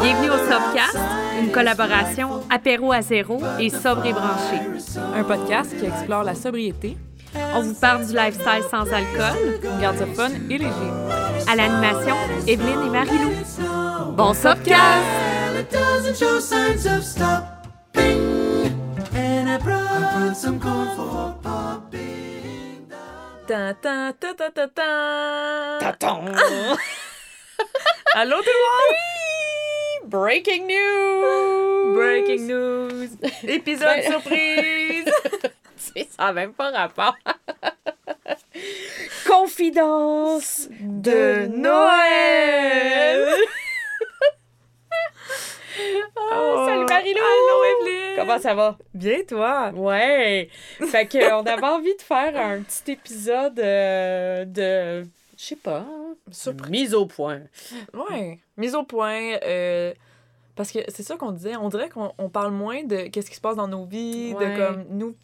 Bienvenue au Sobcast, une collaboration apéro à zéro et sobre et branché. Un podcast qui explore la sobriété, On vous parle du lifestyle sans alcool. garde fun et léger. À l'animation, Evelyne et Marie-Lou. Bon Sobcast! Tan. Allô tout le monde! Breaking news! Breaking news! Épisode Ben- surprise! C'est- Ça n'a même pas rapport. Confidence De Noël! Oh, salut Marie-Lou! Allô Evelyne! Comment ça va? Bien toi? Ouais! Fait que on avait envie de faire un petit épisode euh, de. Je sais pas. hein, Surprise. Mise au point. Ouais. Mise au point. euh, parce que c'est ça qu'on disait. On dirait qu'on on parle moins de qu'est-ce qui se passe dans nos vies, Ouais. de comme nous.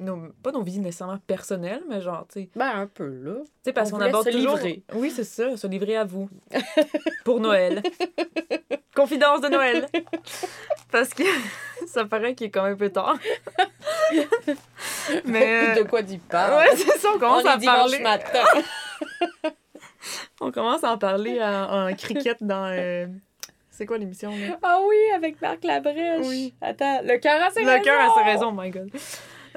nos- pas nos vies nécessairement personnelles, mais genre, tu sais. Ben, un peu, là. Tu sais, parce On qu'on voulait aborde se toujours... livrer. Oui, c'est ça, se livrer à vous. Pour Noël. Confidence de Noël. Parce que ça paraît qu'il est quand même un peu tard. Mais... de quoi tu parles? Ouais, c'est ça, on commence à parler. matin. On commence à en parler en, en cricket dans... euh, C'est quoi l'émission? Ah oui, avec Marc Labrèche. Oui. Attends, le cœur a ses raisons. Le cœur a ses raisons, oh my God.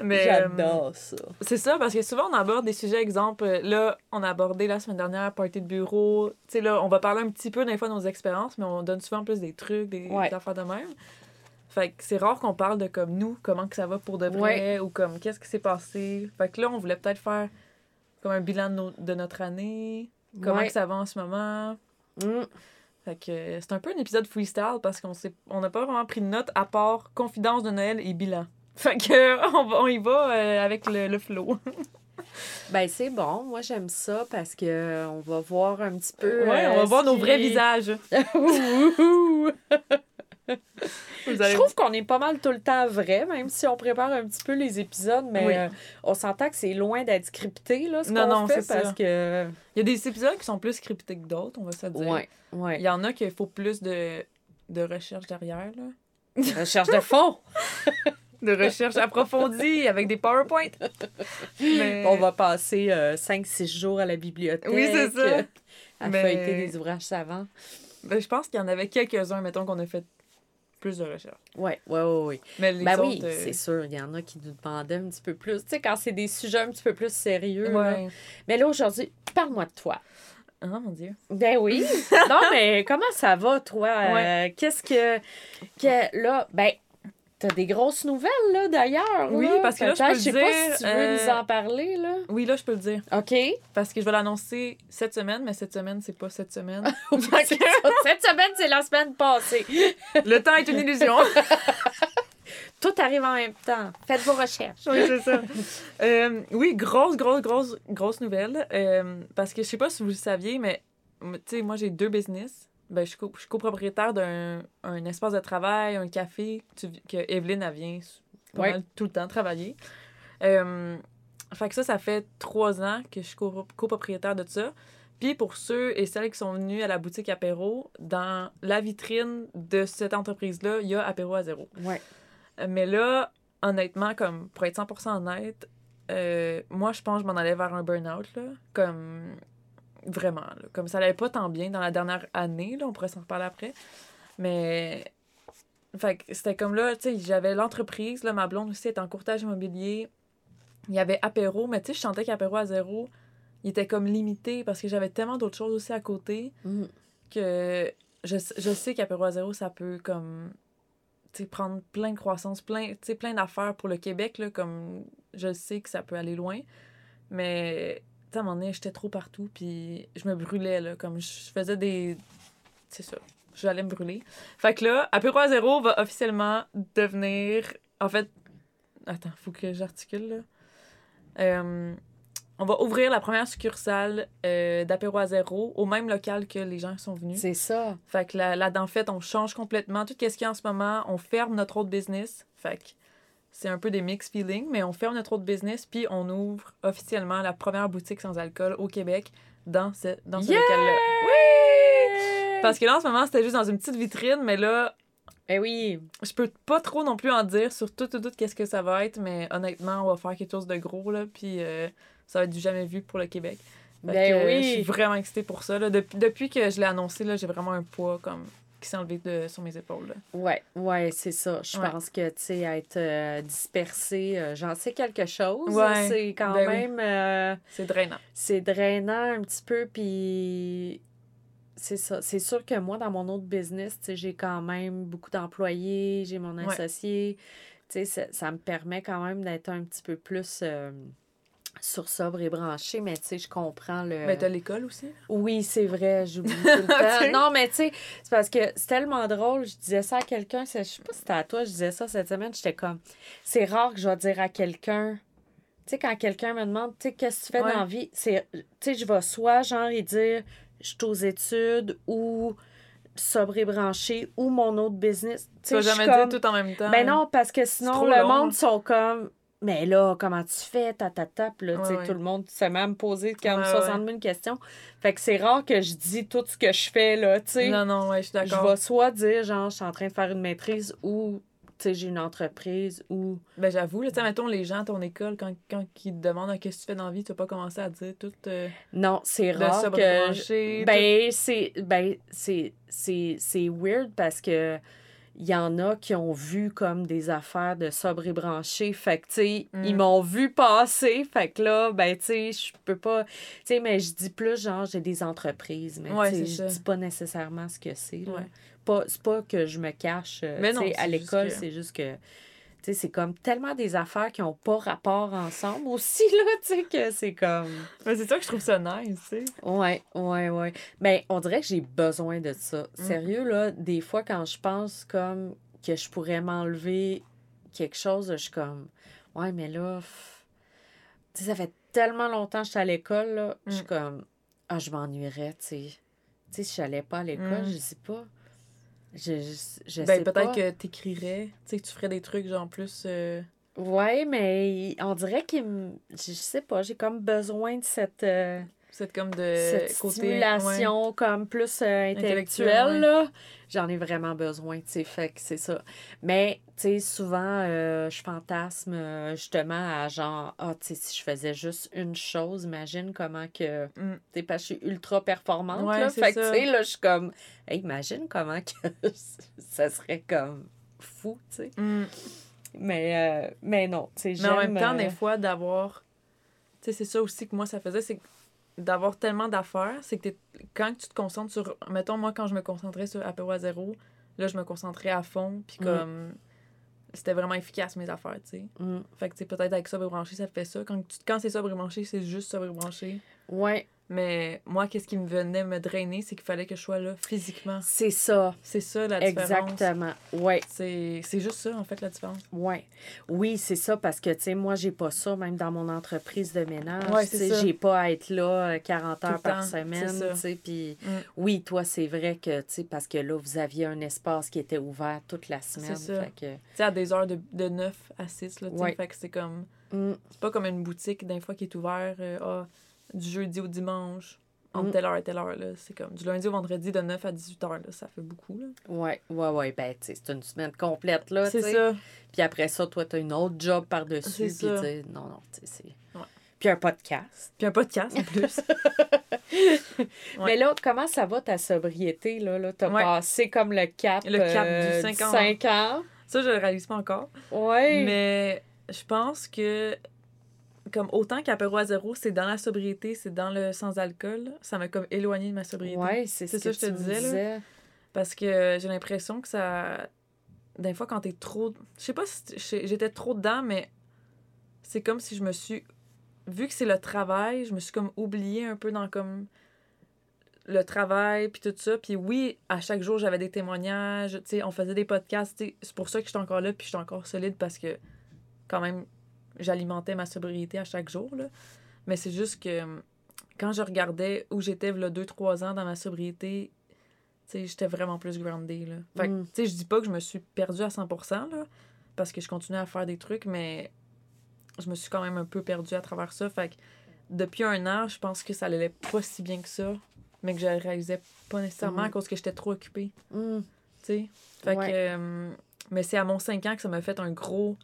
Mais, euh, J'adore ça. C'est ça, parce que souvent, on aborde des sujets, exemple, euh, là, on a abordé la semaine dernière, party de bureau. Tu sais, là, on va parler un petit peu des fois de nos expériences, mais on donne souvent plus des trucs, des, Ouais. des affaires de même. Fait que c'est rare qu'on parle de comme nous, comment que ça va pour de vrai, ou comme qu'est-ce qui s'est passé. Fait que là, on voulait peut-être faire comme un bilan de, notre année, comment Ouais. que ça va en ce moment. Mm. Fait que euh, c'est un peu un épisode freestyle parce qu'on sait on n'a pas vraiment pris de notes à part confidence de Noël et bilan. Fait que on, va- on y va euh, avec le, le flow. Ben, c'est bon. Moi, j'aime ça parce que on va voir un petit peu. Ouais, on euh, va voir nos vrais visages. Je trouve qu'on est pas mal tout le temps vrai, même si on prépare un petit peu les épisodes, mais Oui. euh, on s'entend que c'est loin d'être scripté, là, ce Non, qu'on non, fait, c'est parce ça. que... Il y a des épisodes qui sont plus scriptés que d'autres, on va se dire. Ouais, ouais. Il y en a qu'il faut plus de, de recherche derrière, là. Recherche de fond. De recherche approfondie avec des PowerPoint. Mais- On va passer 5-6 jours à la bibliothèque. Oui, c'est ça. euh, À Mais- feuilleter des ouvrages savants. Ben, je pense qu'il y en avait quelques-uns, mettons, qu'on a fait plus de recherche. Ouais, ouais, ouais, ouais. Mais les Ben autres... oui, euh, c'est sûr. Il y en a qui nous demandaient un petit peu plus. Tu sais, quand c'est des sujets un petit peu plus sérieux. là. Mais là, aujourd'hui, parle-moi de toi. Ah, mon Dieu. Ben oui. non, mais comment ça va, toi? Euh. Qu'est-ce que, que. Là, ben, t'as des grosses nouvelles, là, d'ailleurs. Oui, là? parce que là, je peux le sais pas dire, si tu veux euh, nous en parler, là. Oui, là, je peux le dire. OK. Parce que je vais l'annoncer cette semaine, mais cette semaine, c'est pas cette semaine. Cette semaine, c'est la semaine passée. Le temps est une illusion. Tout arrive en même temps. Faites vos recherches. oui, c'est ça. Euh, oui, grosse, grosse, grosse, grosse nouvelle. Euh, parce que je sais pas si vous le saviez, mais tu sais, moi, j'ai deux business. Ben, je suis co- je suis copropriétaire d'un un espace de travail, un café tu- que Evelyne, elle vient pas Ouais. mal tout le temps travailler. Euh, fait que ça, ça fait trois ans que je suis co- copropriétaire de ça. Puis pour ceux et celles qui sont venus à la boutique Apéro, dans la vitrine de cette entreprise-là, il y a Apéro à zéro. Ouais. Mais là, honnêtement, comme pour être 100% honnête, euh, moi, je pense que je m'en allais vers un burn-out. Comme, vraiment, là. Comme ça allait pas tant bien dans la dernière année, là. On pourrait s'en reparler après. Mais, fait que c'était comme là, tu sais, j'avais l'entreprise, là, ma blonde aussi est en courtage immobilier. Il y avait apéro, mais tu sais, je sentais qu'apéro à zéro, il était comme limité parce que j'avais tellement d'autres choses aussi à côté Mm. que je, je sais qu'apéro à zéro, ça peut comme tu sais, prendre plein de croissance, plein, tu sais, plein d'affaires pour le Québec, là, comme je sais que ça peut aller loin. Mais à un moment donné, j'étais trop partout, puis je me brûlais, là, comme je faisais des... C'est ça, j'allais me brûler. Fait que là, Apéro à zéro va officiellement devenir... En fait, attends, faut que j'articule, là. Euh, on va ouvrir la première succursale euh, d'Apéro à zéro au même local que les gens sont venus. C'est ça. Fait que là, là en fait, on change complètement tout ce qu'il y a en ce moment. On ferme notre autre business. Fait que c'est un peu des mixed feelings, mais on ferme notre autre business, puis on ouvre officiellement la première boutique sans alcool au Québec dans, ce, dans ce Yeah! local-là. Oui! Parce que là, en ce moment, c'était juste dans une petite vitrine, mais là, Eh oui. je peux pas trop non plus en dire sur tout, tout, tout, qu'est-ce que ça va être, mais honnêtement, on va faire quelque chose de gros, là, puis euh, ça va être du jamais vu pour le Québec. Fait Ben que, euh, oui. Je suis vraiment excitée pour ça. Là. Depuis, depuis que je l'ai annoncé, là, j'ai vraiment un poids comme qui s'est enlevé de, sur mes épaules. Là. Ouais, c'est ça. Je Ouais. pense que, tu sais, être euh, dispersé, euh, j'en sais quelque chose. Ouais, C'est quand ben oui. même... euh, C'est drainant. c'est drainant un petit peu, puis c'est ça. C'est sûr que moi, dans mon autre business, tu sais, j'ai quand même beaucoup d'employés, j'ai mon associé. Tu sais, ça, ça me permet quand même d'être un petit peu plus sur sobre et branché, mais tu sais, je comprends le... Ben, t'as l'école aussi? Oui, c'est vrai, j'oublie tout le temps. Non, mais tu sais, c'est parce que c'est tellement drôle. Je disais ça à quelqu'un, c'est- je sais pas si c'était à toi, je disais ça cette semaine, j'étais comme, c'est rare que je vais dire à quelqu'un, tu sais, quand quelqu'un me demande, tu sais, qu'est-ce que tu fais Ouais. dans la vie, c'est, tu sais, je vais soit genre y dire, je suis aux études ou sobre et branché ou mon autre business. Tu vas jamais comme- dire tout en même temps. ben non, parce que sinon, le long, monde sont comme. Mais là, comment tu fais? Ta, ta, ta. Là, Ouais, ouais. tout le monde se met à me poser comme Ouais, 60 000 questions. Fait que c'est rare que je dis tout ce que je fais, là, tu sais. Non, non, ouais, je suis Je d'accord. vais soit dire, genre, je suis en train de faire une maîtrise ou, tu sais, j'ai une entreprise ou. Ben j'avoue, là, tu sais, mettons, les gens à ton école, quand, quand ils te demandent Ah, qu'est-ce que tu fais dans la vie, tu vas pas commencer à dire tout euh, Non, c'est rare que. je- Ben, c'est. Ben, c'est. C'est c'est weird parce que. Il y en a qui ont vu comme des affaires de sobre et branché. Fait que, tu sais, Mm. ils m'ont vu passer. Fait que là, ben, tu sais, je peux pas. Tu sais, mais je dis plus, genre, j'ai des entreprises. Mais, Ouais, tu sais, je dis pas nécessairement ce que c'est. là. Ouais. Pas, c'est pas que je me cache. euh, Mais non, à l'école, que- c'est juste que. Tu sais, c'est comme tellement des affaires qui ont pas rapport ensemble aussi, là, tu sais, que c'est comme. Ben, c'est ça que je trouve ça nice, tu sais. Ouais, ouais, ouais. Ben, on dirait que j'ai besoin de ça. Mm. Sérieux, là, des fois, quand je pense comme que je pourrais m'enlever quelque chose, je suis comme, ouais, mais là, pff, tu sais, ça fait tellement longtemps que je suis à l'école, là, je suis Mm. comme, ah, je m'ennuierais, tu sais. Tu sais, si j'allais pas à l'école, Mm. je sais pas. Je, je, je Ben, sais peut-être que t'écrirais, tu sais, que tu ferais des trucs, genre, plus. euh, Ouais, mais on dirait qu'il me... Je je sais pas, j'ai comme besoin de cette... euh, C'est comme de cette côté. stimulation comme plus euh, Intellectuelle, ouais. là, j'en ai vraiment besoin, tu sais, fait que c'est ça. Mais, tu sais, souvent, euh, je fantasme euh, justement à genre, ah, tu sais, si je faisais juste une chose, imagine comment que, tu Mm. sais, parce que je suis ultra performante, Ouais, là, fait que, tu sais, là, je suis comme, hey, imagine comment que ça serait comme fou, tu sais. Mm. Mais, euh, mais non, tu sais, Mais en même temps, des fois, d'avoir. Tu sais, c'est ça aussi que moi, ça faisait, c'est d'avoir tellement d'affaires, c'est que quand tu te concentres sur. Mettons, moi, quand je me concentrais sur apéro à zéro, là, je me concentrais à fond, puis Mm. comme. C'était vraiment efficace, mes affaires, tu sais. mm, Fait que, tu sais, peut-être avec sobre branché, ça fait ça. Quand, tu- quand c'est sobre branché, c'est juste sobre branché. ouais, Mais moi, qu'est-ce qui me venait me drainer, c'est qu'il fallait que je sois là physiquement. c'est ça, C'est ça, la différence. exactement, ouais. C'est c'est juste ça, en fait, la différence. Ouais. Oui, c'est ça, parce que, tu sais, moi, j'ai pas ça, même dans mon entreprise de ménage. Tu c'est ça. j'ai pas à être là euh, 40 Tout heures par temps, semaine, c'est ça. puis... Mm. Oui, toi, c'est vrai que, tu sais, parce que là, vous aviez un espace qui était ouvert toute la semaine. ça. Fait que... Tu sais, à des heures de, de 9 à 6, là, tu sais. Ouais. Fait que c'est comme. Mm, C'est pas comme une boutique, d'un fois, qui est ouverte euh, ah, du jeudi au dimanche, entre Mm. telle heure et telle heure, là. C'est comme du lundi au vendredi de 9 à 18 heures, là. Ça fait beaucoup, là. ouais, ouais, ouais, ben, tu sais, c'est une semaine complète, là, tu C'est ça. Puis après ça, toi, t'as une autre job par-dessus, puis tu non, non, tu sais, c'est... Ouais. Puis un podcast. Puis un podcast, en plus. Ouais. Mais là, comment ça va, ta sobriété, là? là? T'as Ouais. passé comme le cap, Le cap du euh, ans. cinq ans? ça, je le réalise pas encore. Ouais. Mais je pense que, comme autant qu'apéro à zéro, c'est dans la sobriété, c'est dans le sans-alcool, ça m'a comme éloigné de ma sobriété. Ouais, c'est C'est ce ça que je te disais, là. Parce que j'ai l'impression que ça. Des fois, quand t'es trop. Je sais pas si j'étais trop dedans, mais c'est comme si je me suis. Vu que c'est le travail, je me suis comme oubliée un peu dans comme le travail, puis tout ça. Puis oui, à chaque jour, j'avais des témoignages, tu sais, on faisait des podcasts. C'est pour ça que j'étais encore là, puis j'étais encore solide parce que, quand même, j'alimentais ma sobriété à chaque jour, là. Mais c'est juste que quand je regardais où j'étais, là, 2-3 ans dans ma sobriété, j'étais vraiment plus groundée, là. Fait Mm. tu sais, je dis pas que je me suis perdue à 100%, là, parce que je continuais à faire des trucs, mais je me suis quand même un peu perdue à travers ça. Fait que depuis un an, je pense que ça allait pas si bien que ça, mais que je le réalisais pas nécessairement Mhm. à cause que j'étais trop occupée. Mm. tu sais. Fait Ouais. que, euh, mais c'est à mon 5 ans que ça m'a fait un gros,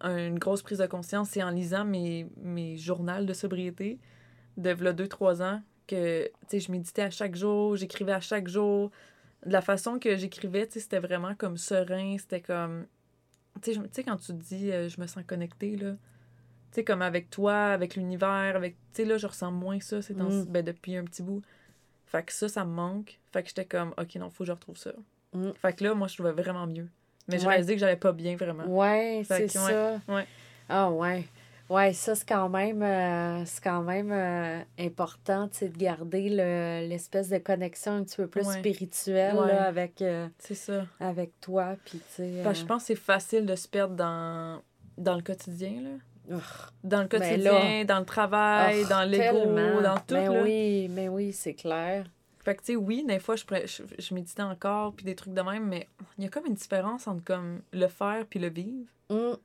une grosse prise de conscience. C'est en lisant mes, mes journaux de sobriété de 2-3 ans que, tu sais, je méditais à chaque jour, j'écrivais à chaque jour. De la façon que j'écrivais, c'était vraiment comme serein, c'était comme... Tu sais, quand tu te dis euh, je me sens connectée, là... Tu sais, comme avec toi, avec l'univers, avec... Tu sais, là, je ressens moins ça c'est Mm. ben, depuis un petit bout. Fait que ça, ça me manque. Fait que j'étais comme, OK, non, faut que je retrouve ça. Mm. Fait que là, moi, je trouvais vraiment mieux. Mais j'ai Ouais. réalisé que j'allais pas bien, vraiment. Ouais, c'est ça. ouais. Ah ouais. Ouais, ça c'est quand même euh, c'est quand même euh, important, tu de garder le- l'espèce de connexion un petit peu plus Ouais. spirituelle Ouais. là, avec, euh, ça. avec toi. Puis, je pense que c'est facile de se perdre dans, dans le quotidien, là. Dans le Ben quotidien, dans le travail, Oh, dans l'ego, dans tout, Mais là. oui, mais oui, c'est clair. Fait que, tu sais, oui, des fois, je, je, je méditais encore, puis des trucs de même, mais il y a comme une différence entre, comme, le faire puis le vivre. Mm. Tu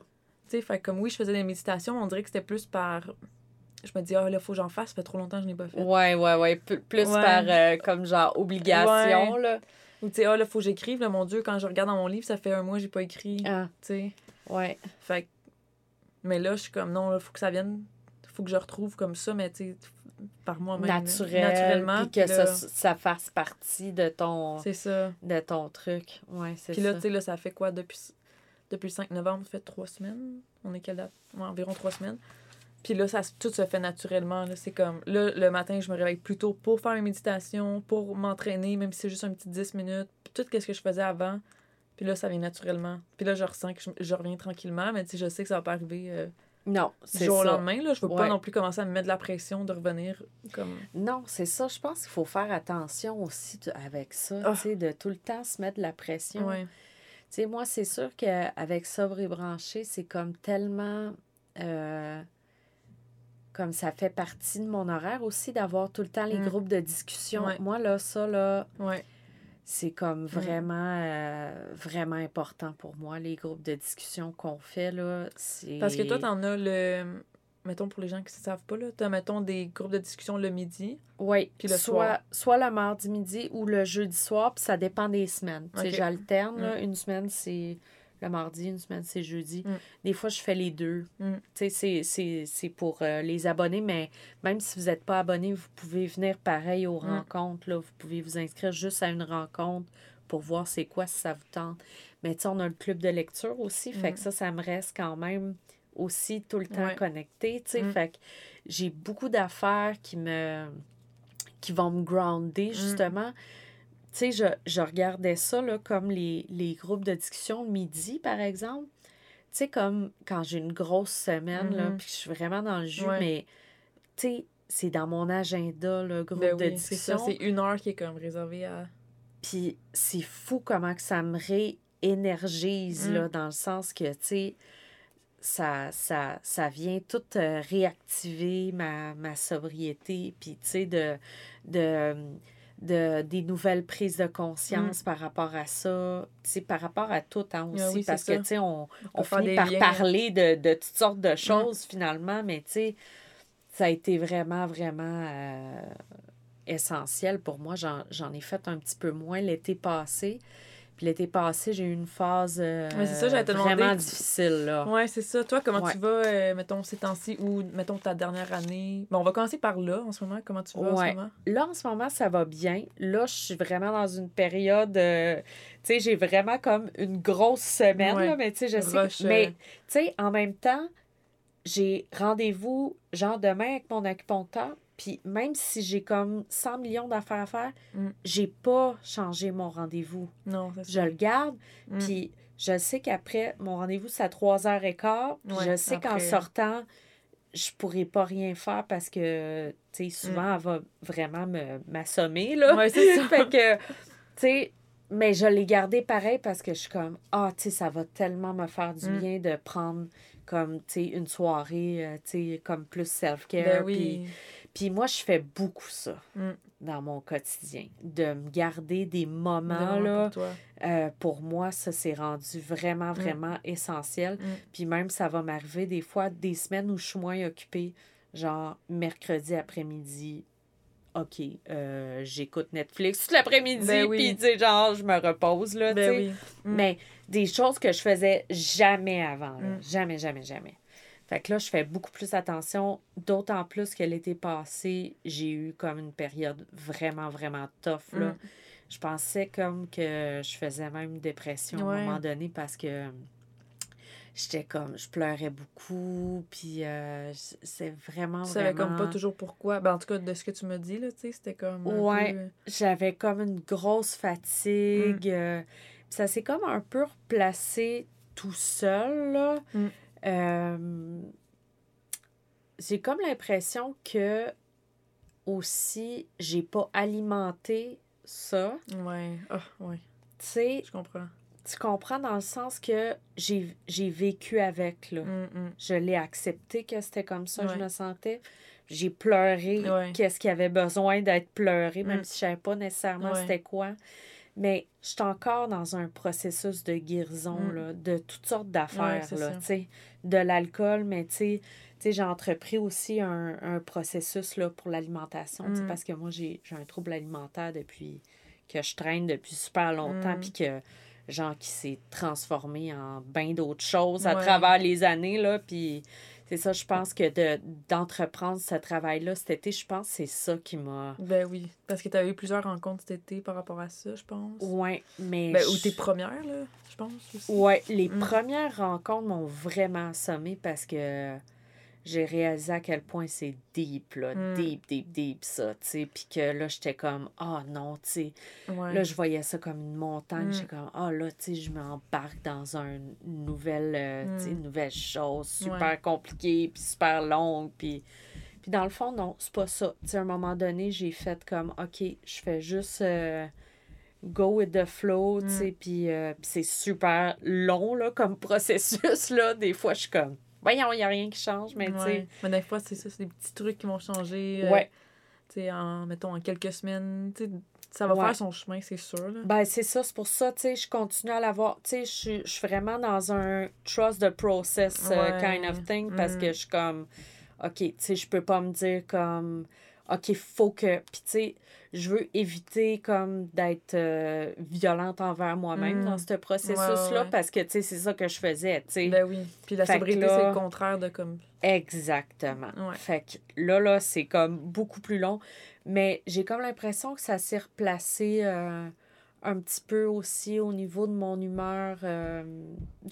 sais, fait comme, oui, je faisais des méditations, on dirait que c'était plus par... Je me dis, ah, là, faut que j'en fasse, ça fait trop longtemps que je n'ai pas fait. Ouais, ouais, ouais. P- Plus Ouais. par euh, comme genre obligation, là. Ou, tu sais, ah, là, faut que j'écrive, là, mon Dieu, quand je regarde dans mon livre, ça fait un mois que j'ai pas écrit, Ah, tu sais. ouais. Fait que- Mais là, je suis comme, non, là, faut que ça vienne, faut que je retrouve comme ça, mais tu sais, par moi-même. Naturel. Naturellement. Puis que ça, ça fasse partie de ton, C'est ça. de ton truc. Ouais, c'est Puis là, tu sais, là, ça fait quoi depuis, depuis le 5 novembre? Ça fait trois semaines? On est quelle date? Ouais, environ trois semaines. Puis là, ça, tout se fait naturellement. Là. C'est comme, là, le matin, je me réveille plus tôt pour faire une méditation, pour m'entraîner, même si c'est juste un petit 10 minutes. Puis tout ce que je faisais avant. Puis là, ça vient naturellement. Puis là, je ressens que je, je reviens tranquillement, mais tu sais, je sais que ça va pas arriver euh, non, du c'est jour au lendemain. Là. Je veux pas non plus commencer à me mettre de la pression de revenir comme... Non, c'est ça. Je pense qu'il faut faire attention aussi de- avec ça, Ah. tu sais, de tout le temps se mettre de la pression. Ouais. Tu sais, moi, c'est sûr qu'avec Sobre et Branché, c'est comme tellement. euh, comme ça fait partie de mon horaire aussi d'avoir tout le temps les Mm. groupes de discussion. Ouais. Moi, là, ça, là. C'est comme vraiment, euh, vraiment important pour moi, les groupes de discussion qu'on fait, là. Parce que toi, t'en as le... Mettons, pour les gens qui ne savent pas, là, t'as, mettons, des groupes de discussion le midi. Oui, Puis le soit, soir. soit le mardi midi ou le jeudi soir, puis ça dépend des semaines. Tu sais, Ok. j'alterne, là. Une semaine, c'est le mardi, une semaine, c'est jeudi. Mm. Des fois, je fais les deux. Mm. Tu sais, c'est- pour euh, les abonnés, mais même si vous n'êtes pas abonné, vous pouvez venir pareil aux Mm. rencontres. Là. Vous pouvez vous inscrire juste à une rencontre pour voir c'est quoi si ça vous tente. Mais tu on a le club de lecture aussi, fait que ça, ça me reste quand même aussi tout le temps Ouais. connecté, tu sais. Fait que j'ai beaucoup d'affaires qui me qui vont me grounder, justement. Tu sais, je, je regardais ça, là, comme les, les groupes de discussion le midi, par exemple. Tu sais, comme quand j'ai une grosse semaine, là, Mhm. puis je suis vraiment dans le jus, Ouais. mais, tu sais, c'est dans mon agenda, le groupe Ben de oui, discussion. C'est une heure qui est comme réservée à... Puis c'est fou comment que ça me réénergise, Mm. là, dans le sens que, tu sais, ça, ça, ça vient tout euh, réactiver ma, ma sobriété, puis, tu sais, de, de, de, des nouvelles prises de conscience par rapport à ça, par rapport à tout, hein, aussi, Mm. Ah oui, c'est parce que, tu sais, on, on finit par liens. Mm. parler de, de toutes sortes de choses, finalement, mais, tu sais, ça a été vraiment, vraiment... euh, essentiel pour moi. J'en, j'en ai fait un petit peu moins l'été passé. Puis l'été passé, j'ai eu une phase euh, Ouais, ça, vraiment difficile. Là. Ouais, c'est ça. Toi, comment Ouais. tu vas, euh, mettons, ces temps-ci ou, mettons, ta dernière année? Bon, on va commencer par là, en ce moment. Comment tu vas en ce moment? Là, en ce moment, ça va bien. Là, je suis vraiment dans une période... euh, tu sais, j'ai vraiment comme une grosse semaine, là, mais tu sais, je sais... Rush, que- euh, Mais, tu sais, en même temps, j'ai rendez-vous, genre, demain avec mon acupuncteur. Puis même si j'ai comme 100 millions d'affaires à faire, Mm. j'ai pas changé mon rendez-vous. Non, c'est Je ça. le garde, Mm. Puis je sais qu'après, mon rendez-vous, c'est à 3h15. Puis Ouais, je sais qu'en sortant, je pourrais pas rien faire parce que, tu sais, souvent, Mm. elle va vraiment me, m'assommer, là. Ouais, c'est ça. fait que, tu sais, mais je l'ai gardé pareil parce que je suis comme, ah, tu sais, ça va tellement me faire du bien de prendre comme, tu sais, une soirée, euh, tu sais, comme plus self-care. Ben oui. Puis moi, je fais beaucoup ça Mm. dans mon quotidien, de me garder des moments, là, pour euh, pour moi, ça s'est rendu vraiment, Mm. vraiment essentiel. Mm. Puis même, ça va m'arriver des fois, des semaines où je suis moins occupée. genre, mercredi après-midi, OK, euh, j'écoute Netflix tout l'après-midi, Ben oui. puis, tu sais, genre, je me repose, là, tu Ben sais. oui. Mais des choses que je faisais jamais avant. là. Jamais, jamais, jamais. Fait que là, je fais beaucoup plus attention, d'autant plus que l'été passé, j'ai eu comme une période vraiment, vraiment tough. Là. Mm. Je pensais comme que je faisais même dépression à un moment donné parce que j'étais comme, je pleurais beaucoup, puis euh, c'est vraiment, Tu savais vraiment... comme pas toujours pourquoi. Ben, en tout cas, de ce que tu me dis, là, tu sais, c'était comme. Ouais. peu- j'avais comme une grosse fatigue. Mm. euh, ça s'est comme un peu replacé tout seul, là. Mm. Euh, j'ai comme l'impression que aussi, j'ai pas alimenté ça. Ouais. Ah, ouais. Tu sais, Je comprends. tu comprends dans le sens que j'ai j'ai vécu avec, là. Mm, mm. Je l'ai accepté que c'était comme ça, je Ouais. me sentais. J'ai pleuré Ouais. qu'est-ce qui avait besoin d'être pleuré, même Mm. si je savais pas nécessairement Ouais. c'était quoi. Mais je suis encore dans un processus de guérison, Mm. là, de toutes sortes d'affaires, là. De l'alcool, mais tu sais, j'ai entrepris aussi un, un processus là, pour l'alimentation, Mm. parce que moi, j'ai j'ai un trouble alimentaire depuis que je traîne depuis super longtemps, Mm. puis que genre qui s'est transformé en bien d'autres choses à travers les années là puis c'est ça je pense que de d'entreprendre ce travail là cet été je pense que c'est ça qui m'a Ben oui. Parce que tu eu plusieurs rencontres cet été par rapport à ça, je pense. ouais mais Ben, ou tes premières, là, je pense aussi. ouais les Mm. premières rencontres m'ont vraiment assommé parce que j'ai réalisé à quel point c'est deep là Mm. deep deep deep ça tu sais puis que là j'étais comme ah non tu sais Ouais. Là, je voyais ça comme une montagne. Mm. J'étais comme, ah là, tu sais, je m'embarque dans un, une nouvelle, euh, Mm. une nouvelle chose super Ouais. compliquée, puis super longue. Puis, puis dans le fond, non, c'est pas ça. Tu sais, à un moment donné, j'ai fait comme, OK, je fais juste euh, go with the flow, tu sais, puis euh, c'est super long, là, comme processus, là. Des fois, je suis comme, voyons, il n'y a rien qui change, mais tu sais. Mais des fois, c'est ça, c'est des petits trucs qui vont changer. euh, ouais. tu sais, en, mettons, en quelques semaines. tu sais, ça va Ouais. faire son chemin, c'est sûr. Là. Ben, c'est ça, c'est pour ça, tu sais, je continue à l'avoir. Tu sais, je suis- je suis vraiment dans un trust the process Ouais. kind of thing parce Mm. que je suis comme, OK, tu sais, je peux pas me dire comme, OK, faut que. Puis, tu sais, je veux éviter comme d'être euh, violente envers moi-même Mm. dans ce processus-là Ouais, ouais. parce que, tu sais, c'est ça que je faisais, tu sais. Ben oui. Puis la Fait sobriété, là- c'est le contraire de comme. Exactement. Ouais. Fait que là, là, c'est comme beaucoup plus long. Mais j'ai comme l'impression que ça s'est replacé euh, un petit peu aussi au niveau de mon humeur. euh,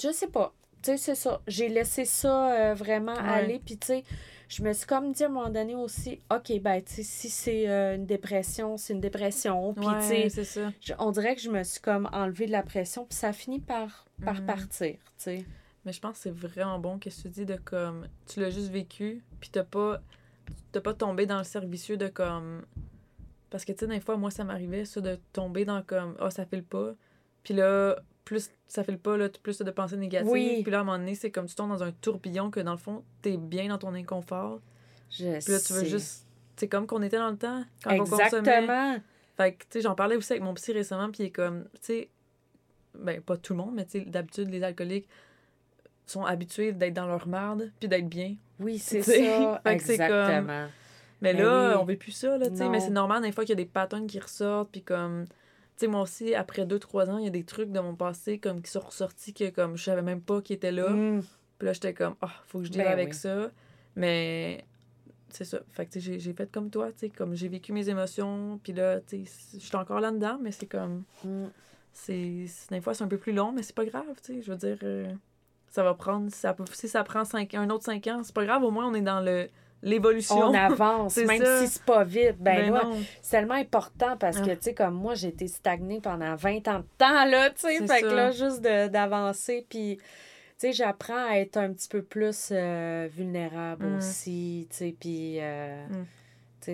je sais pas. Tu sais, c'est ça. J'ai laissé ça euh, vraiment Ouais. aller. Puis, tu sais, je me suis comme dit à un moment donné aussi, OK, ben, tu sais, si c'est euh, une dépression, c'est une dépression. Puis, tu sais, on dirait que je me suis comme enlevé de la pression. Puis, ça a fini par, par Mhm. partir, tu sais. Mais je pense que c'est vraiment bon que tu dis de comme. Tu l'as juste vécu, puis t'as pas. T'as pas tombé dans le cercle vicieux de comme. Parce que, tu sais, des fois, moi, ça m'arrivait, ça, de tomber dans comme. Ah, ça file pas. Puis là, plus ça file pas, là, plus t'as de pensées négatives. Oui. Puis là, à un moment donné, c'est comme tu tombes dans un tourbillon que, dans le fond, t'es bien dans ton inconfort. Je Puis là, tu veux sais. juste. C'est comme qu'on était dans le temps. Quand on. Exactement. Fait que, tu sais, j'en parlais aussi avec mon psy récemment, puis il est comme, tu sais, ben, pas tout le monde, mais tu sais, d'habitude, les alcooliques sont habitués d'être dans leur marde, puis d'être bien. Oui, c'est Tu ça. fait que c'est comme- Exactement. Mais Ben là, oui. on veut plus ça, là, tu sais, mais c'est normal, des fois, qu'il y a des patterns qui ressortent, puis comme, tu sais, moi aussi, après 2-3 ans, il y a des trucs de mon passé, comme, qui sont ressortis que, comme, je savais même pas qu'ils étaient là. Mm. Puis là, j'étais comme, ah, faut que je deal Ben avec oui. ça. Mais c'est ça. Fait que, tu sais, j'ai- fait comme toi, tu sais, comme j'ai vécu mes émotions, puis là, tu sais, je suis encore là-dedans, mais c'est comme, Mm. c'est des fois c'est un peu plus long mais c'est pas grave tu sais je veux dire euh, ça va prendre si ça, si ça prend cinq, un autre cinq ans c'est pas grave au moins on est dans le l'évolution On avance, même ça. si c'est pas vite. Ben, Ben là, c'est tellement important parce que, Ah. tu sais, comme moi, j'ai été stagnée pendant 20 ans de temps, là, tu sais. Fait que ça. là, juste d'avancer, puis, tu sais, j'apprends à être un petit peu plus euh, vulnérable Mm. aussi, tu sais, puis, euh, Mm.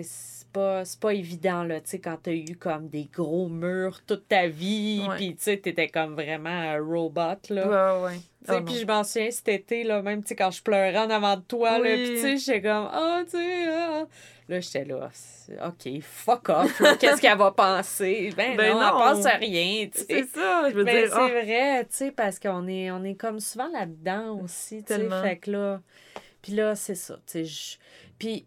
C'est pas, c'est pas évident, là, tu sais, quand t'as eu comme des gros murs toute ta vie, puis, tu sais, t'étais comme vraiment un robot, là. ouais ouais Ah, puis je m'en souviens cet été, là, même, tu sais, quand je pleurais en avant de toi, là, Oui. puis tu sais, j'étais comme, ah, tu sais, ah. Là, j'étais là, c'est- OK, fuck off, là, qu'est-ce qu'elle va penser? Ben, Ben non, non. elle pense à rien, tu c'est sais. ça je veux Mais dire c'est ah, vrai, tu sais, parce qu'on est, on est comme souvent là-dedans aussi, tu sais, fait que là... Puis là, c'est ça, tu sais. je- Puis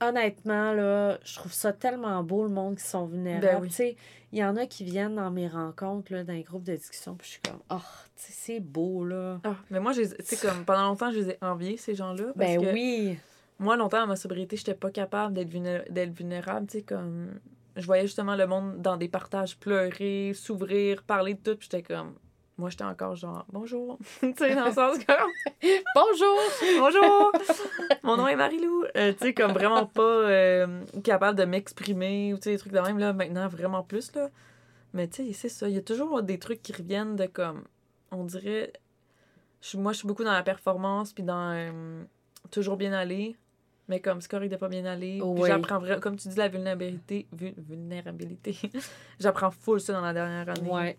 honnêtement, là, je trouve ça tellement beau, le monde qui sont vulnérables. Ben oui. Il y en a qui viennent dans mes rencontres, là, dans les groupes de discussion, puis je suis comme, oh, c'est beau, là. Ah, mais moi, tu comme pendant longtemps, je les ai enviés, ces gens-là. Ben que oui. Moi, longtemps, à ma sobriété, j'étais pas capable d'être vulné- d'être vulnérable. Tu sais, comme. Je voyais justement le monde dans des partages pleurer, s'ouvrir, parler de tout, puis j'étais comme. Moi, j'étais encore genre, bonjour. tu sais, dans le sens comme, Bonjour! bonjour, mon nom est Marie-Lou. Euh, tu sais, comme vraiment pas euh, capable de m'exprimer, ou tu sais, des trucs de même, là, maintenant, vraiment plus, là. Mais tu sais, c'est ça, il y a toujours des trucs qui reviennent de comme. On dirait. moi, je suis beaucoup dans la performance, puis dans euh, toujours bien aller. Mais comme c'est correct de pas bien aller. Oui. j'apprends vraiment, comme tu dis, la vulnérabilité. vul- vulnérabilité. j'apprends full ça dans la dernière année. Ouais.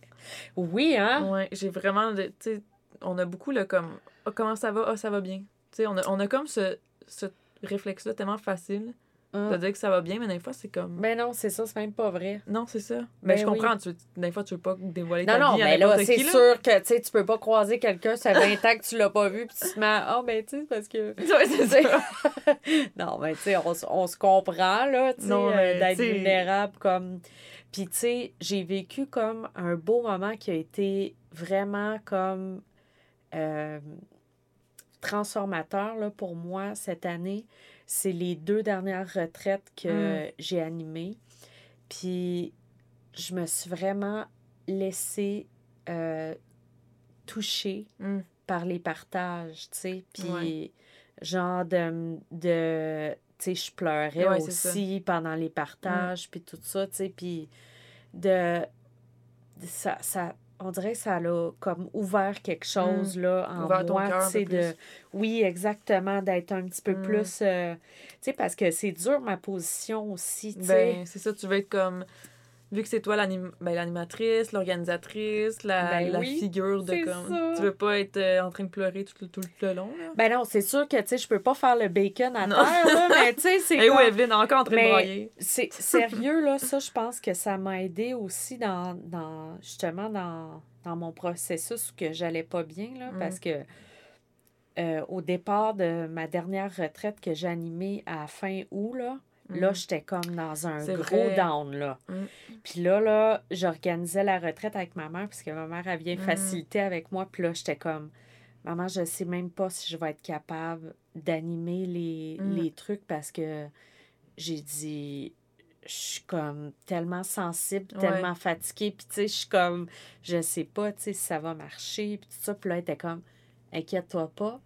Oui, hein? Ouais, j'ai vraiment. Tu sais, on a beaucoup le comme. Ah, comment ça va? Ah, ça va bien. Tu sais, on a, on a comme ce, ce réflexe-là tellement facile Hein. de dire que ça va bien, mais des fois, c'est comme. Ben non, c'est ça, c'est même pas vrai. Non, c'est ça. Mais Ben je oui. comprends. Tu, des fois, tu veux pas dévoiler Non, ta non, vie à mais là, c'est sûr que, tu sais, tu peux pas croiser quelqu'un, ça fait 20 ans que tu l'as pas vu, puis tu te mets, ah, ben, tu sais, parce que. C'est. Non, mais tu sais, on, on se comprend, là, tu sais, Non, euh, mais, d'être vulnérable comme. Puis, tu sais, j'ai vécu comme un beau moment qui a été vraiment comme euh, transformateur, là, pour moi, cette année. C'est les deux dernières retraites que Mm. j'ai animées. Puis, je me suis vraiment laissée euh, toucher Mm. par les partages, tu sais. Puis, Ouais. genre de. de tu sais, je pleurais Ouais, aussi pendant les partages, puis tout ça, tu sais. Puis, de. de- Ça, ça, on dirait que ça l'a comme ouvert quelque chose, là, en. Ouvert moi, de. Oui, exactement, d'être un petit peu Mm. plus. euh, tu sais, parce que c'est dur, ma position aussi, tu sais. Ben, c'est ça, tu veux être comme. Vu que c'est toi ben, l'animatrice, l'organisatrice, la, Ben la oui, figure de comme. ça. Tu veux pas être euh, en train de pleurer tout, le- tout le long, là. Ben non, c'est sûr que, tu sais, je peux pas faire le bacon à Non. terre, là, mais tu sais, c'est Et comme... encore en train Mais- de broyer. C'est sérieux, là, ça, je pense que ça m'a aidé aussi dans, dans justement, dans, dans mon processus où que j'allais pas bien, là, Mm. parce que euh, au départ de ma dernière retraite que animée à fin août, là, là, Mm. j'étais comme dans un gros vrai. down, là. Mm. Puis là, là, j'organisais la retraite avec ma mère, parce que ma mère, elle vient Mm. faciliter avec moi, puis là, j'étais comme... Maman, je sais même pas si je vais être capable d'animer les, les trucs parce que j'ai dit, je suis comme tellement sensible, Ouais. tellement fatiguée, puis tu sais, je suis comme, je sais pas, tu sais, si ça va marcher, puis tout ça. Puis là, elle était comme, inquiète-toi pas,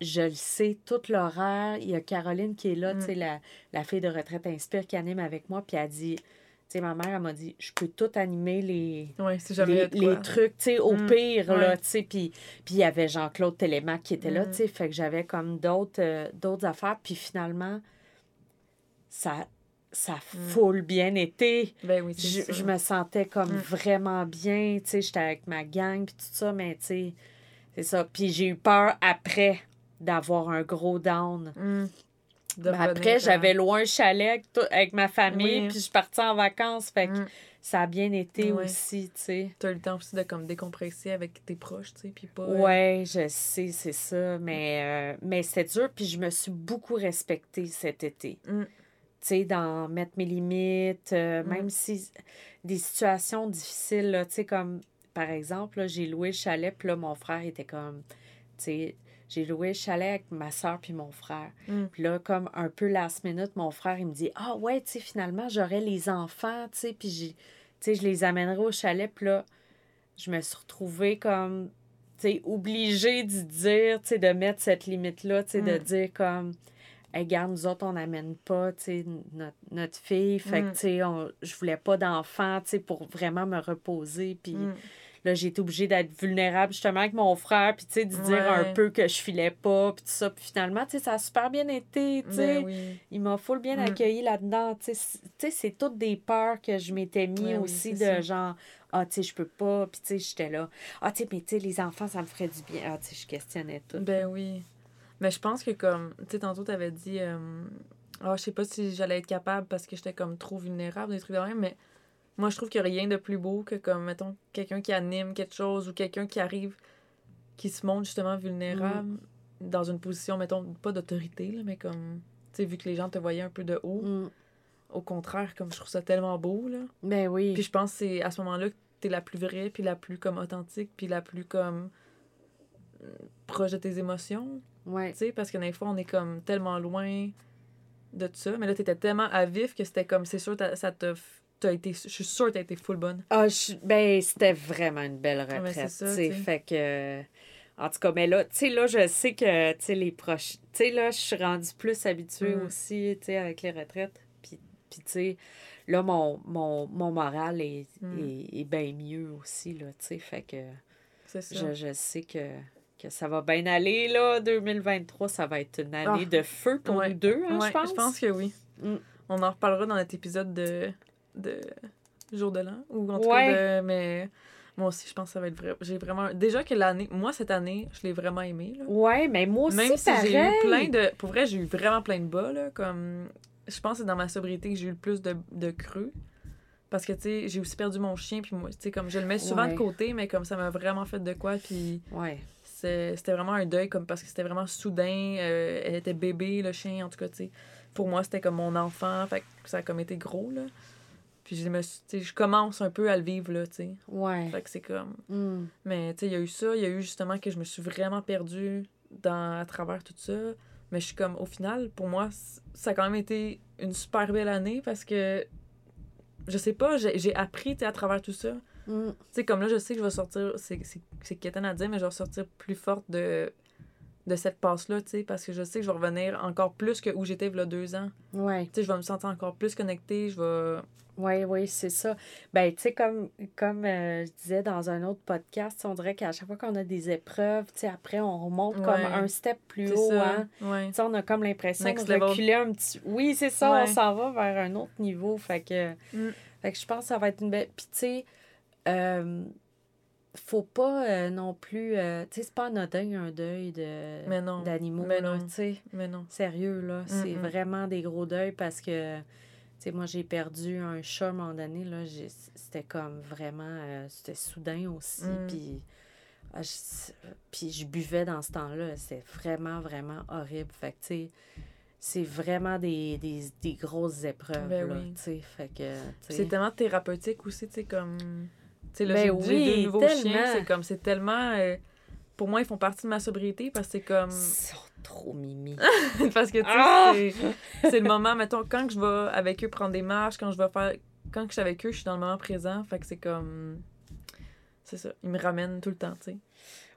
je le sais, tout l'horaire. Il y a Caroline qui est là, Mm. tu sais, la, la fille de retraite Inspire qui anime avec moi, puis elle dit, tu sais, ma mère, elle m'a dit, je peux tout animer les, Ouais, si jamais. les, trucs, tu sais, au Mm, pire, là, tu sais, puis puis il y avait Jean-Claude Télémac qui était là, Mm. tu sais, fait que j'avais comme d'autres euh, d'autres affaires, puis finalement, ça, ça full bien été. Ben oui, Je, je me sentais comme Mm. vraiment bien, tu sais, j'étais avec ma gang, puis tout ça, mais tu sais, c'est ça. Puis j'ai eu peur après d'avoir un gros down. Mm. Revenir après, j'avais loin un chalet avec, ma famille, Oui. puis je suis partie en vacances, fait que Mm. ça a bien été aussi, tu sais. T'as eu le temps aussi de comme décompresser avec tes proches, tu sais, puis pas. euh, Ouais, je sais, c'est ça. Mais, euh, mais c'était dur, puis je me suis beaucoup respectée cet été. Mm. Tu sais, dans mettre mes limites, euh, Mm. même si des situations difficiles, tu sais, comme par exemple, là, j'ai loué le chalet, puis là, mon frère était comme, tu sais, j'ai loué le chalet avec ma soeur puis mon frère. Mm. Puis là, comme un peu last minute, mon frère, il me dit Ah ouais, tu sais, finalement, j'aurai les enfants, tu sais, puis j'ai- tu sais, je les amènerai au chalet. Puis là, je me suis retrouvée comme, tu sais, obligée d'y dire, tu sais, de mettre cette limite-là, tu sais, de Mm. dire comme Hey, regarde, nous autres, on n'amène pas, tu sais, notre, notre fille. Fait que, Mm. tu sais, je voulais pas d'enfant, tu sais, pour vraiment me reposer. Puis. Là, j'ai été obligée d'être vulnérable justement avec mon frère, puis tu sais, de dire un peu que je filais pas, puis tout ça. Puis finalement, tu sais, ça a super bien été, tu sais. Ben oui. Il m'a full bien Mm. accueilli là-dedans. Tu sais, sais, c'est toutes des peurs que je m'étais mis Ouais, oui, aussi de ça. genre, ah, tu sais, je peux pas. Puis, tu sais, j'étais là. Ah, tu sais, mais tu sais, les enfants, ça me ferait du bien. Ah, tu sais, je questionnais tout. Ben oui. Mais je pense que comme, tu sais, tantôt, t'avais dit, euh, ah, je sais pas si j'allais être capable parce que j'étais comme trop vulnérable, des trucs de même, mais moi, je trouve qu'il y a rien de plus beau que comme, mettons, quelqu'un qui anime quelque chose ou quelqu'un qui arrive, qui se montre justement vulnérable. dans une position, mettons, pas d'autorité, mais comme, tu sais, vu que les gens te voyaient un peu de haut, Mm. au contraire, comme je trouve ça tellement beau, là. Ben oui. Puis je pense que c'est à ce moment-là que t'es la plus vraie, puis la plus comme authentique, puis la plus comme proche de tes émotions, ouais. tu sais, parce que des fois, on est comme tellement loin de tout ça, mais là, t'étais tellement à vif que c'était comme, c'est sûr, ça t'a... été, je suis sûre que t'as été full bonne. Ah, je- ben, c'était vraiment une belle retraite. ça, tu sais. tu sais. Fait que. En tout cas, mais là, tu sais, là, je sais que, tu sais, les proches. Tu sais, là, je suis rendue plus habituée Mm. aussi, tu sais, avec les retraites. Puis, puis tu sais, là, mon, mon, mon moral est, Mm. est, est bien mieux aussi, là, tu sais. Fait que C'est ça. je, je sais que, que ça va bien aller, là. 2023, ça va être une année Ah. de feu pour Ouais. nous deux, hein, Ouais, je pense. que oui. Mm. On en reparlera dans notre épisode de, de Jour de l'an. Ou en tout Ouais. cas de. Mais moi aussi, je pense que ça va être vrai. J'ai vraiment. Déjà que l'année. Moi, cette année, je l'ai vraiment aimée. Là. Ouais, mais moi aussi, Même si j'ai eu plein de. Pour vrai, j'ai eu vraiment plein de bas. Là, comme. Je pense que c'est dans ma sobriété que j'ai eu le plus de, de creux. Parce que, tu sais, j'ai aussi perdu mon chien. Puis moi, tu sais, comme je le mets souvent Ouais. de côté, mais comme ça m'a vraiment fait de quoi. Puis Ouais. c'était vraiment un deuil comme parce que c'était vraiment soudain euh, elle était bébé le chien en tout cas tu sais pour moi c'était comme mon enfant fait que ça a comme été gros là puis je me suis- je commence un peu à le vivre là tu sais Ouais. fait que c'est comme Mm. mais tu sais il y a eu ça il y a eu justement que je me suis vraiment perdue dans à travers tout ça mais je suis comme au final pour moi ça a quand même été une super belle année parce que je sais pas j'ai appris tu sais, à travers tout ça Mm. tu sais, comme là, je sais que je vais sortir, c'est c'est- c'est quétaine à dire, mais je vais sortir plus forte de, de cette passe-là, tu sais, parce que je sais que je vais revenir encore plus que où j'étais il y a deux ans. Ouais. Tu sais, je vais me sentir encore plus connectée, je vais... Oui, oui, c'est ça. Ben, tu sais, comme, comme euh, je disais dans un autre podcast, on dirait qu'à chaque fois qu'on a des épreuves, tu sais, après, on remonte comme un step plus haut, ça, hein. ouais. Tu sais, on a comme l'impression de reculer un petit... Oui, c'est ça, on s'en va vers un autre niveau. Fait que, Mm. fait que je pense que ça va être une belle... Puis, tu sais, euh, faut pas euh, non plus... euh, tu sais, c'est pas anodin un deuil de Mais non, d'animaux, mais là, non. tu sais. Mais non. Sérieux, là. C'est Mm-mm. vraiment des gros deuils parce que, tu sais, moi, j'ai perdu un chat à un moment donné, là. C'était comme vraiment... euh, C'était soudain aussi. Mm. Puis, ah, je, puis je buvais dans ce temps-là. C'était vraiment, vraiment horrible. Fait que, tu sais, c'est vraiment des, des, des grosses épreuves, Ben là, oui. tu sais. Fait que. C'est tellement thérapeutique aussi, tu sais, comme... Tu sais, là, Ben j'ai oui, deux nouveaux tellement. chiens, c'est comme, c'est tellement... euh, pour moi, ils font partie de ma sobriété parce que c'est comme... Ils sont trop mimi. parce que, tu sais, Ah! c'est- le moment, mettons, quand je vais avec eux prendre des marches, quand je vais faire... Quand je suis avec eux, je suis dans le moment présent, fait que c'est comme... C'est ça, ils me ramènent tout le temps, tu sais.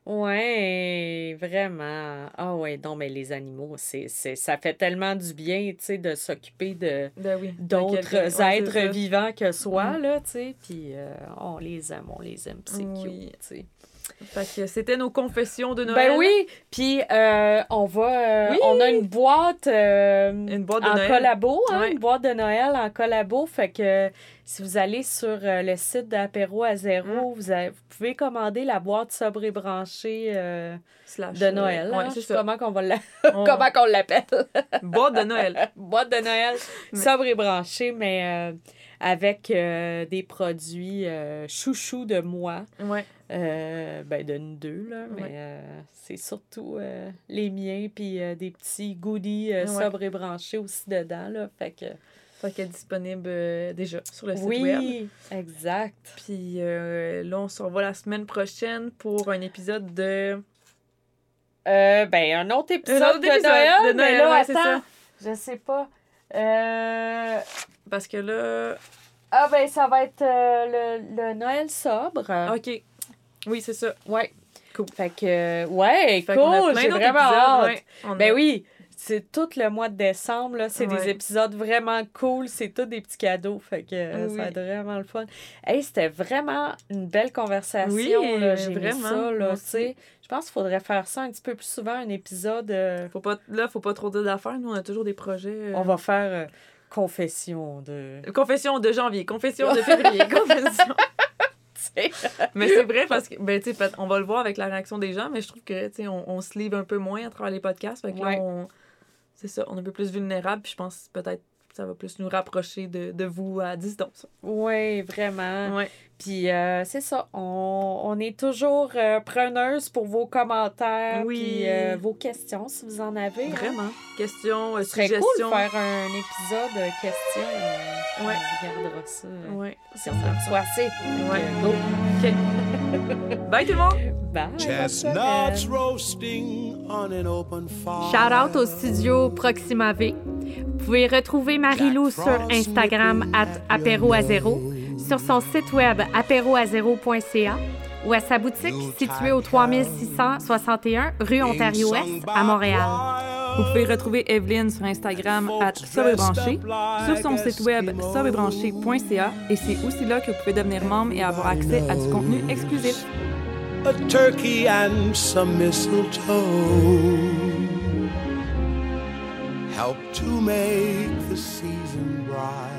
Ouais, vraiment. Ah ouais, non, mais les animaux, c'est, c'est, ça fait tellement du bien, tu sais, de s'occuper de Ben oui. d'autres êtres vivants que soi, Mhm. là, tu sais. Puis euh, on les aime, on les aime, c'est Oui. cute, tu sais. Fait que c'était nos confessions de Noël. Ben oui, puis euh, on va... euh, Oui. On a une boîte... euh, Une boîte de en Noël. collabo, hein, une boîte de Noël en collabo. Fait que si vous allez sur le site d'Apéro à Mm. zéro, vous, avez- vous pouvez commander la boîte sobre et branchée de Noël. ouais, hein. c'est ça. Comment qu'on va la- On- comment qu'on l'appelle? Boîte de Noël. boîte de Noël Mais- sobre et branchée, mais euh, avec euh, des produits euh, chouchou de moi. Ouais. Euh, ben, de nous deux, là. Mais Ouais. euh, c'est surtout euh, les miens, puis des petits goodies Ouais. sobres et branchés aussi dedans, là. Fait que... Fait qu'elle est disponible déjà sur le site web. Oui, exact. Puis là, on se revoit la semaine prochaine pour un épisode de. Euh, ben, un autre épisode, autre de, Noël, de mais Noël, là, ouais, attends, je sais pas. Euh... Parce que là. Ah, ben, ça va être euh, le, le Noël sobre. Ok. Oui, c'est ça. Ouais. Cool. Fait que, ouais, Fait qu'on a cool, j'ai vraiment hâte. ouais. Ben oui, c'est tout le mois de décembre, là. C'est des Ouais. épisodes vraiment cool. C'est tous des petits cadeaux. Fait que euh, Oui. ça va être vraiment le fun. Hey, c'était vraiment une belle conversation. Oui. J'ai vraiment, ça, là. je pense qu'il faudrait faire ça un petit peu plus souvent, un épisode. euh, Faut pas, là, faut pas trop dire d'affaires. Nous, on a toujours des projets. euh, On va faire euh, confession de. Confession de janvier, confession de février, confession. Mais c'est vrai parce que, ben, on va le voir avec la réaction des gens, mais je trouve que, on, on se livre un peu moins à travers les podcasts. Fait que Ouais. là, on. C'est ça, on est un peu plus vulnérable, puis je pense peut-être ça va plus nous rapprocher de, de vous à distance. Oui, vraiment. Ouais. Puis euh, c'est ça, on, on est toujours euh, preneuse pour vos commentaires, Oui. puis euh, vos questions si vous en avez. hein. Vraiment. Questions, euh, serait cool suggestions. de faire un épisode euh, questions. euh, Ouais. On regardera ça. Ouais. Si on en reçoit assez. Ouais. Go. OK. Bye tout le monde! Bye. Chestnuts roasting on an open fire. Shout out au studio Proxima V. Vous pouvez retrouver Marie-Lou sur Instagram at sur son site web apéroazéro.ca ou à sa boutique située au 3661 rue Ontario-Ouest à Montréal. Vous pouvez retrouver Evelyne sur Instagram at sobrebranché, sur son site web sobrebranché.ca et c'est aussi là que vous pouvez devenir membre et avoir accès à du contenu exclusif. a turkey and some mistletoe help to make the season bright.